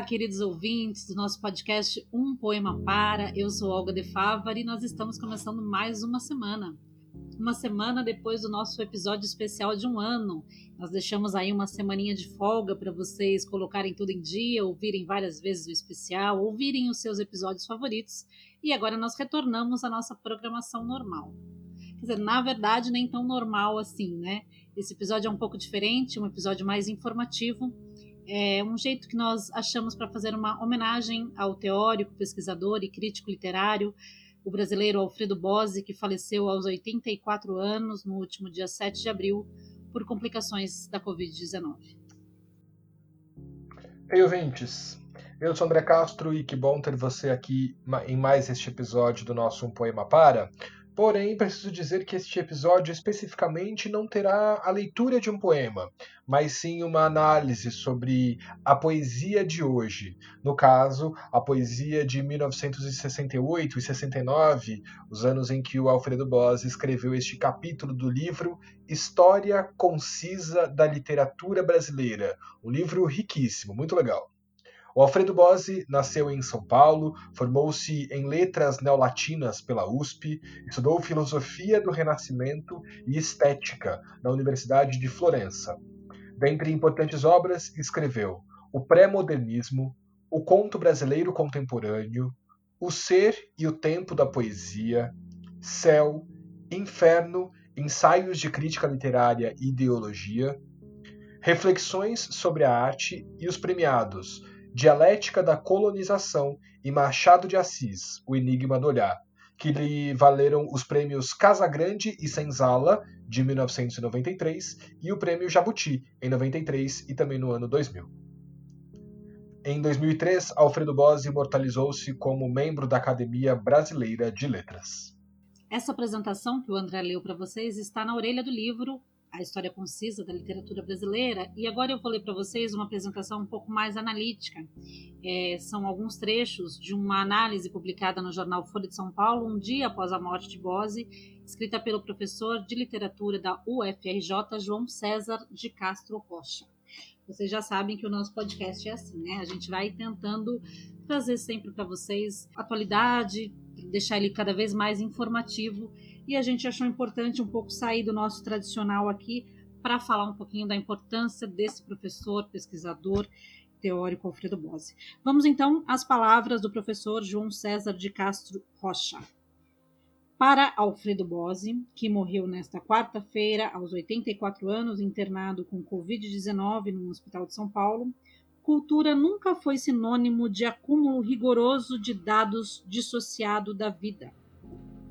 Olá, queridos ouvintes do nosso podcast Um Poema Para. Eu sou Olga de Favari e nós estamos começando mais uma semana. Uma semana depois do nosso episódio especial de um ano. Nós deixamos aí uma semaninha de folga para vocês colocarem tudo em dia, ouvirem várias vezes o especial, ouvirem os seus episódios favoritos. E agora nós retornamos à nossa programação normal. Quer dizer, na verdade, nem tão normal assim, né? Esse episódio é um pouco diferente, um episódio mais informativo é um jeito que nós achamos para fazer uma homenagem ao teórico, pesquisador e crítico literário, o brasileiro Alfredo Bose, que faleceu aos 84 anos no último dia 7 de abril por complicações da Covid-19. Ei, ouvintes! Eu sou André Castro e que bom ter você aqui em mais este episódio do nosso Um Poema Para. Porém, preciso dizer que este episódio especificamente não terá a leitura de um poema, mas sim uma análise sobre a poesia de hoje. No caso, a poesia de 1968 e 69, os anos em que o Alfredo Bose escreveu este capítulo do livro História Concisa da Literatura Brasileira. Um livro riquíssimo, muito legal. O Alfredo Bose nasceu em São Paulo, formou-se em letras neolatinas pela USP, estudou filosofia do Renascimento e estética na Universidade de Florença. Dentre importantes obras, escreveu O Pré-Modernismo, O Conto Brasileiro Contemporâneo, O Ser e o Tempo da Poesia, Céu, Inferno, Ensaios de Crítica Literária e Ideologia, Reflexões sobre a Arte e os Premiados Dialética da Colonização e Machado de Assis, O Enigma do Olhar, que lhe valeram os prêmios Casagrande e Senzala, de 1993, e o prêmio Jabuti, em 93 e também no ano 2000. Em 2003, Alfredo Bose imortalizou-se como membro da Academia Brasileira de Letras. Essa apresentação que o André leu para vocês está na orelha do livro a história concisa da literatura brasileira. E agora eu vou ler para vocês uma apresentação um pouco mais analítica. É, são alguns trechos de uma análise publicada no jornal Folha de São Paulo, um dia após a morte de Bose, escrita pelo professor de literatura da UFRJ, João César de Castro Rocha. Vocês já sabem que o nosso podcast é assim, né? A gente vai tentando trazer sempre para vocês atualidade, deixar ele cada vez mais informativo e a gente achou importante um pouco sair do nosso tradicional aqui para falar um pouquinho da importância desse professor, pesquisador, teórico Alfredo Bose. Vamos então às palavras do professor João César de Castro Rocha. Para Alfredo Bose, que morreu nesta quarta-feira aos 84 anos, internado com Covid-19 no Hospital de São Paulo, cultura nunca foi sinônimo de acúmulo rigoroso de dados dissociado da vida.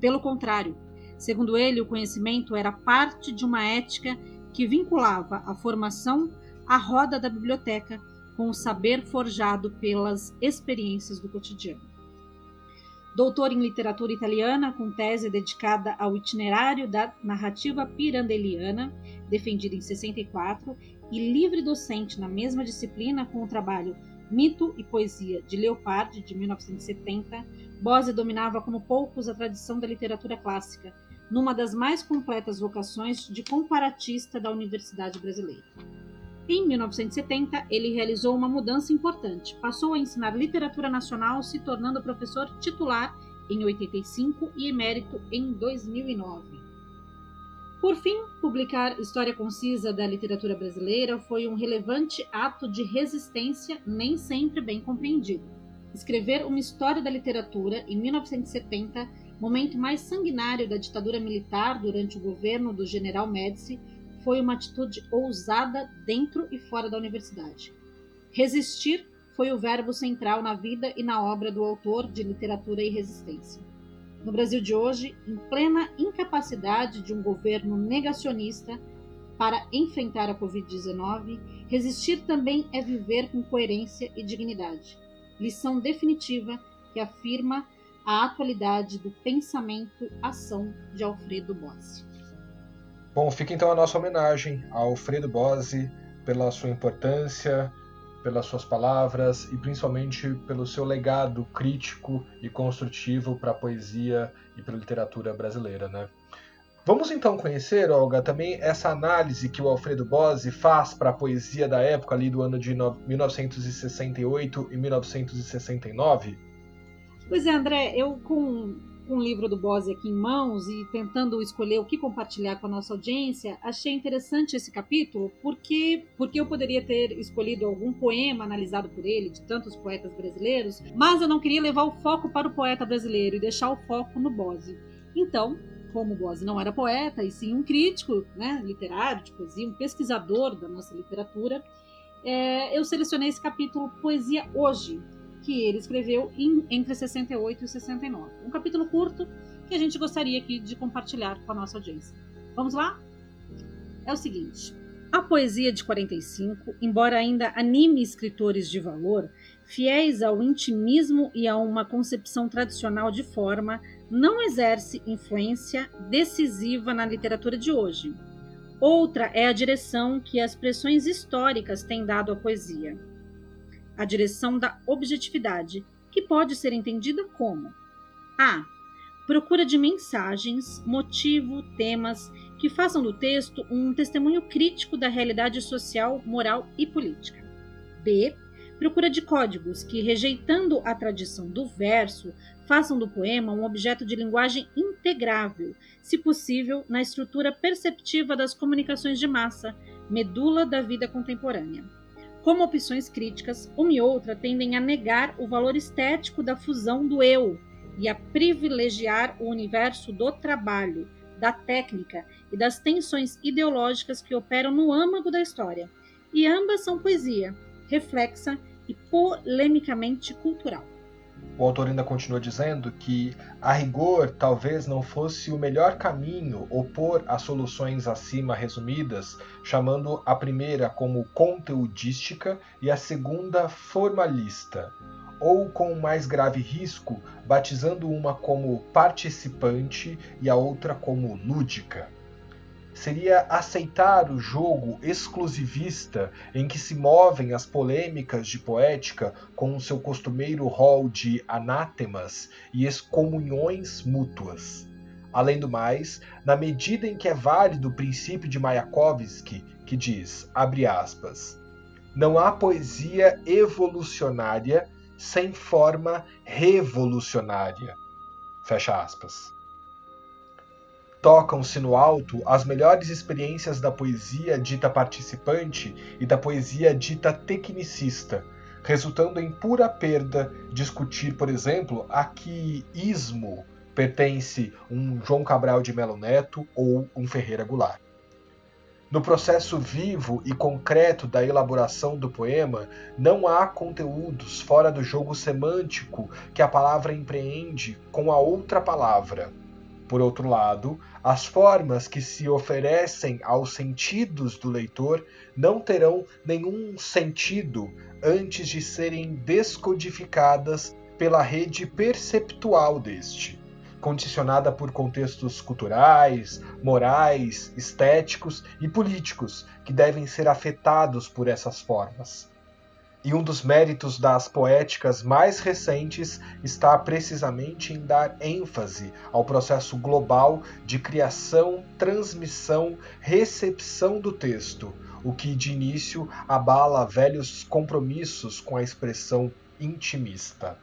Pelo contrário, Segundo ele, o conhecimento era parte de uma ética que vinculava a formação à roda da biblioteca com o saber forjado pelas experiências do cotidiano. Doutor em literatura italiana, com tese dedicada ao itinerário da narrativa pirandeliana, defendida em 64, e livre docente na mesma disciplina com o trabalho Mito e Poesia de Leopardi, de 1970, Bose dominava como poucos a tradição da literatura clássica, numa das mais completas vocações de comparatista da Universidade Brasileira. Em 1970, ele realizou uma mudança importante. Passou a ensinar literatura nacional, se tornando professor titular em 85 e emérito em 2009. Por fim, publicar História Concisa da Literatura Brasileira foi um relevante ato de resistência nem sempre bem compreendido. Escrever uma história da literatura em 1970 momento mais sanguinário da ditadura militar durante o governo do general Médici, foi uma atitude ousada dentro e fora da universidade. Resistir foi o verbo central na vida e na obra do autor de Literatura e Resistência. No Brasil de hoje, em plena incapacidade de um governo negacionista para enfrentar a Covid-19, resistir também é viver com coerência e dignidade. Lição definitiva que afirma a atualidade do pensamento-ação de Alfredo Bose. Bom, fica então a nossa homenagem a Alfredo Bose pela sua importância, pelas suas palavras e principalmente pelo seu legado crítico e construtivo para a poesia e para a literatura brasileira, né? Vamos então conhecer, Olga, também essa análise que o Alfredo Bose faz para a poesia da época ali do ano de 1968 e 1969? Pois é, André, eu com, com o livro do Bose aqui em mãos e tentando escolher o que compartilhar com a nossa audiência, achei interessante esse capítulo porque, porque eu poderia ter escolhido algum poema analisado por ele, de tantos poetas brasileiros, mas eu não queria levar o foco para o poeta brasileiro e deixar o foco no Bose. Então, como Bose não era poeta, e sim um crítico né, literário de poesia, um pesquisador da nossa literatura, é, eu selecionei esse capítulo Poesia Hoje, que ele escreveu em, entre 68 e 69. Um capítulo curto que a gente gostaria aqui de compartilhar com a nossa audiência. Vamos lá? É o seguinte. A poesia de 45, embora ainda anime escritores de valor, fiéis ao intimismo e a uma concepção tradicional de forma, não exerce influência decisiva na literatura de hoje. Outra é a direção que as pressões históricas têm dado à poesia. A direção da objetividade, que pode ser entendida como a. Procura de mensagens, motivo, temas que façam do texto um testemunho crítico da realidade social, moral e política. B procura de códigos que, rejeitando a tradição do verso, façam do poema um objeto de linguagem integrável, se possível, na estrutura perceptiva das comunicações de massa, medula da vida contemporânea. Como opções críticas, uma e outra tendem a negar o valor estético da fusão do eu e a privilegiar o universo do trabalho, da técnica e das tensões ideológicas que operam no âmago da história. E ambas são poesia, reflexa e polemicamente cultural. O autor ainda continua dizendo que, a rigor, talvez não fosse o melhor caminho opor as soluções acima resumidas, chamando a primeira como conteudística e a segunda formalista, ou com mais grave risco, batizando uma como participante e a outra como lúdica seria aceitar o jogo exclusivista em que se movem as polêmicas de poética com o seu costumeiro rol de anátemas e excomunhões mútuas. Além do mais, na medida em que é válido o princípio de Mayakovsky, que diz, abre aspas, não há poesia evolucionária sem forma revolucionária. Fecha aspas tocam-se no alto as melhores experiências da poesia dita participante e da poesia dita tecnicista, resultando em pura perda discutir, por exemplo, a que ismo pertence um João Cabral de Melo Neto ou um Ferreira Goulart. No processo vivo e concreto da elaboração do poema, não há conteúdos fora do jogo semântico que a palavra empreende com a outra palavra, por outro lado, as formas que se oferecem aos sentidos do leitor não terão nenhum sentido antes de serem descodificadas pela rede perceptual deste, condicionada por contextos culturais, morais, estéticos e políticos que devem ser afetados por essas formas. E um dos méritos das poéticas mais recentes está precisamente em dar ênfase ao processo global de criação, transmissão, recepção do texto, o que de início abala velhos compromissos com a expressão intimista.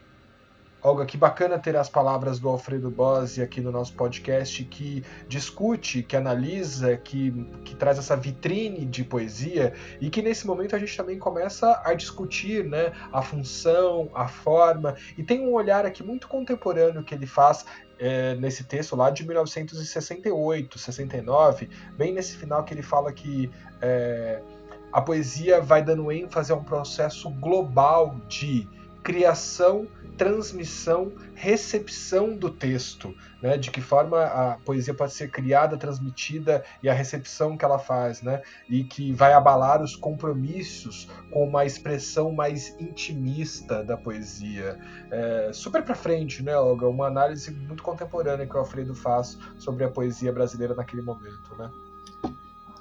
Olga, que bacana ter as palavras do Alfredo Bossi aqui no nosso podcast, que discute, que analisa, que, que traz essa vitrine de poesia e que nesse momento a gente também começa a discutir né, a função, a forma, e tem um olhar aqui muito contemporâneo que ele faz é, nesse texto lá de 1968, 69, bem nesse final que ele fala que. É, a poesia vai dando ênfase a um processo global de criação, transmissão, recepção do texto, né? De que forma a poesia pode ser criada, transmitida e a recepção que ela faz, né? E que vai abalar os compromissos com uma expressão mais intimista da poesia. É, super para frente, né, Olga? Uma análise muito contemporânea que o Alfredo faz sobre a poesia brasileira naquele momento, né?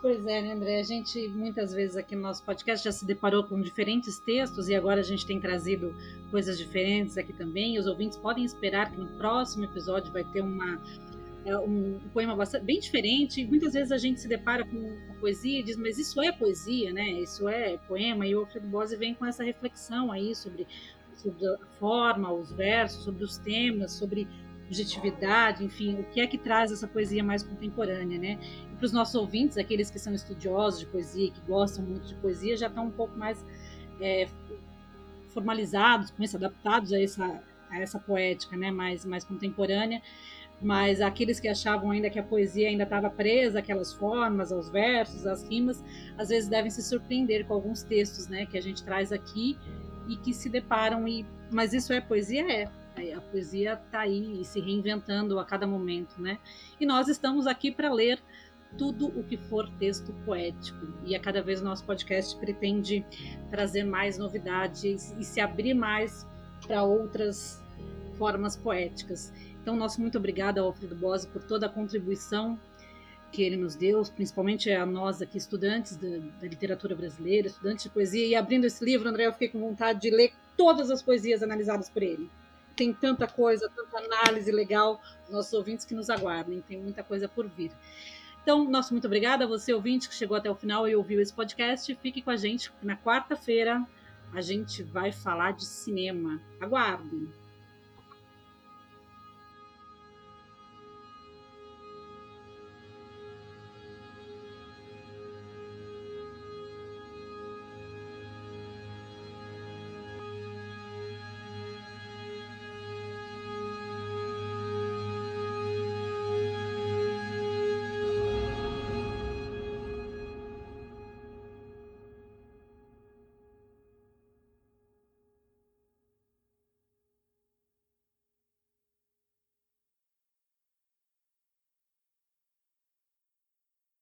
Pois é, né, André? A gente muitas vezes aqui no nosso podcast já se deparou com diferentes textos e agora a gente tem trazido coisas diferentes aqui também. Os ouvintes podem esperar que no próximo episódio vai ter uma é um, poema bastante, bem diferente. Muitas vezes a gente se depara com a poesia e diz, mas isso é poesia, né? Isso é poema. E o Alfredo Bose vem com essa reflexão aí sobre, sobre a forma, os versos, sobre os temas, sobre objetividade, enfim, o que é que traz essa poesia mais contemporânea, né? E para os nossos ouvintes, aqueles que são estudiosos de poesia, que gostam muito de poesia, já estão um pouco mais é, formalizados, com isso, adaptados a essa, a essa poética, né? Mais, mais contemporânea mas aqueles que achavam ainda que a poesia ainda estava presa àquelas formas, aos versos, às rimas, às vezes devem se surpreender com alguns textos, né, que a gente traz aqui e que se deparam e mas isso é poesia é a poesia está aí se reinventando a cada momento, né? E nós estamos aqui para ler tudo o que for texto poético. E a cada vez o nosso podcast pretende trazer mais novidades e se abrir mais para outras formas poéticas. Então, nosso muito obrigado ao Alfredo Bose por toda a contribuição que ele nos deu, principalmente a nós aqui, estudantes da, da, literatura brasileira, estudantes de poesia. E abrindo esse livro, André, eu fiquei com vontade de ler todas as poesias analisadas por ele. Tem tanta coisa, tanta análise legal, os nossos ouvintes que nos aguardem, tem muita coisa por vir. Então, nosso muito obrigado a você, ouvinte, que chegou até o final e ouviu esse podcast. Fique com a gente, na quarta-feira a gente vai falar de cinema. Aguardem!